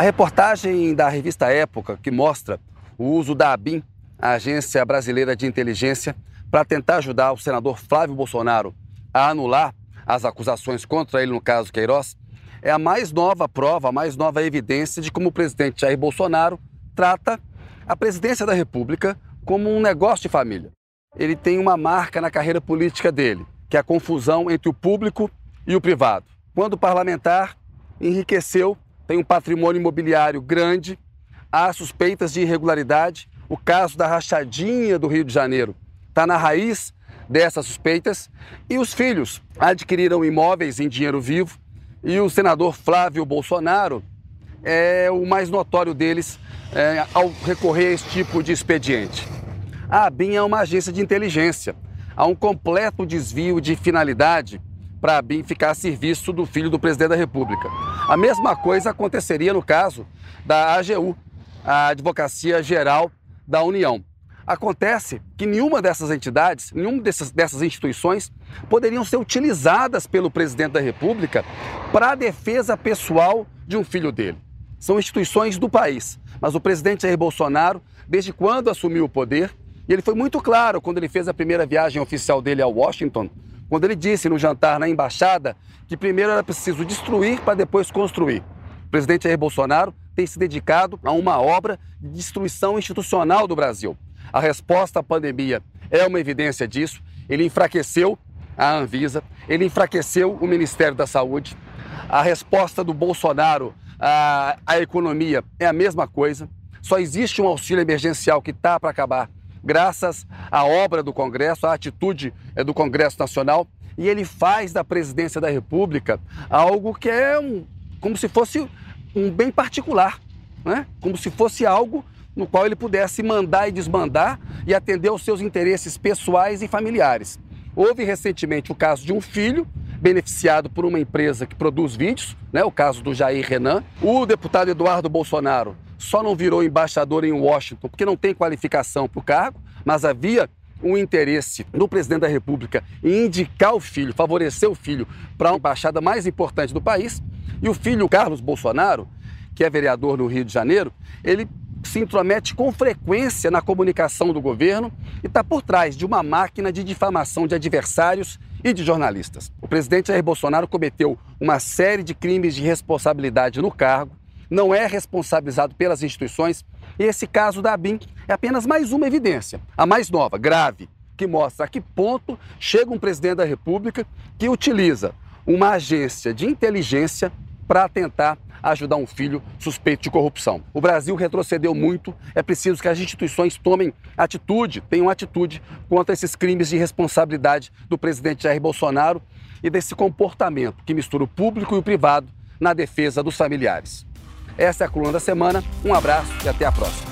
A reportagem da revista Época, que mostra o uso da ABIN, a Agência Brasileira de Inteligência, para tentar ajudar o senador Flávio Bolsonaro a anular as acusações contra ele no caso Queiroz, é a mais nova prova, a mais nova evidência de como o presidente Jair Bolsonaro trata a presidência da República como um negócio de família. Ele tem uma marca na carreira política dele, que é a confusão entre o público e o privado. Quando parlamentar, enriqueceu, tem um patrimônio imobiliário grande, há suspeitas de irregularidade. O caso da rachadinha do Rio de Janeiro está na raiz dessas suspeitas. E os filhos adquiriram imóveis em dinheiro vivo. E o senador Flávio Bolsonaro é o mais notório deles é, ao recorrer a esse tipo de expediente. A ABIN é uma agência de inteligência. Há um completo desvio de finalidade para a ABIN ficar a serviço do filho do presidente da República. A mesma coisa aconteceria no caso da AGU, a Advocacia Geral da União. Acontece que nenhuma dessas entidades, nenhuma dessas, dessas instituições poderiam ser utilizadas pelo presidente da República para a defesa pessoal de um filho dele. São instituições do país. Mas o presidente Jair Bolsonaro, desde quando assumiu o poder, e ele foi muito claro quando ele fez a primeira viagem oficial dele a Washington, quando ele disse no jantar na embaixada que primeiro era preciso destruir para depois construir. O presidente Jair Bolsonaro tem se dedicado a uma obra de destruição institucional do Brasil. A resposta à pandemia é uma evidência disso. Ele enfraqueceu a Anvisa, ele enfraqueceu o Ministério da Saúde. A resposta do Bolsonaro à, à economia é a mesma coisa. Só existe um auxílio emergencial que está para acabar, graças à obra do Congresso, à atitude eh, do Congresso Nacional. E ele faz da presidência da República algo que é um, como se fosse um bem particular, né? como se fosse algo no qual ele pudesse mandar e desmandar e atender aos seus interesses pessoais e familiares. Houve recentemente o caso de um filho beneficiado por uma empresa que produz vídeos, né, o caso do Jair Renan. O deputado Eduardo Bolsonaro só não virou embaixador em Washington porque não tem qualificação para o cargo, mas havia um interesse do presidente da República em indicar o filho, favorecer o filho para a embaixada mais importante do país. E o filho Carlos Bolsonaro, que é vereador no Rio de Janeiro, ele se intromete com frequência na comunicação do governo e está por trás de uma máquina de difamação de adversários e de jornalistas. O presidente Jair Bolsonaro cometeu uma série de crimes de responsabilidade no cargo, não é responsabilizado pelas instituições e esse caso da ABIN é apenas mais uma evidência, a mais nova, grave, que mostra a que ponto chega um presidente da República que utiliza uma agência de inteligência para tentar ajudar um filho suspeito de corrupção. O Brasil retrocedeu muito, é preciso que as instituições tomem atitude, tenham atitude contra esses crimes de responsabilidade do presidente Jair Bolsonaro e desse comportamento que mistura o público e o privado na defesa dos familiares. Essa é a coluna da semana, um abraço e até a próxima.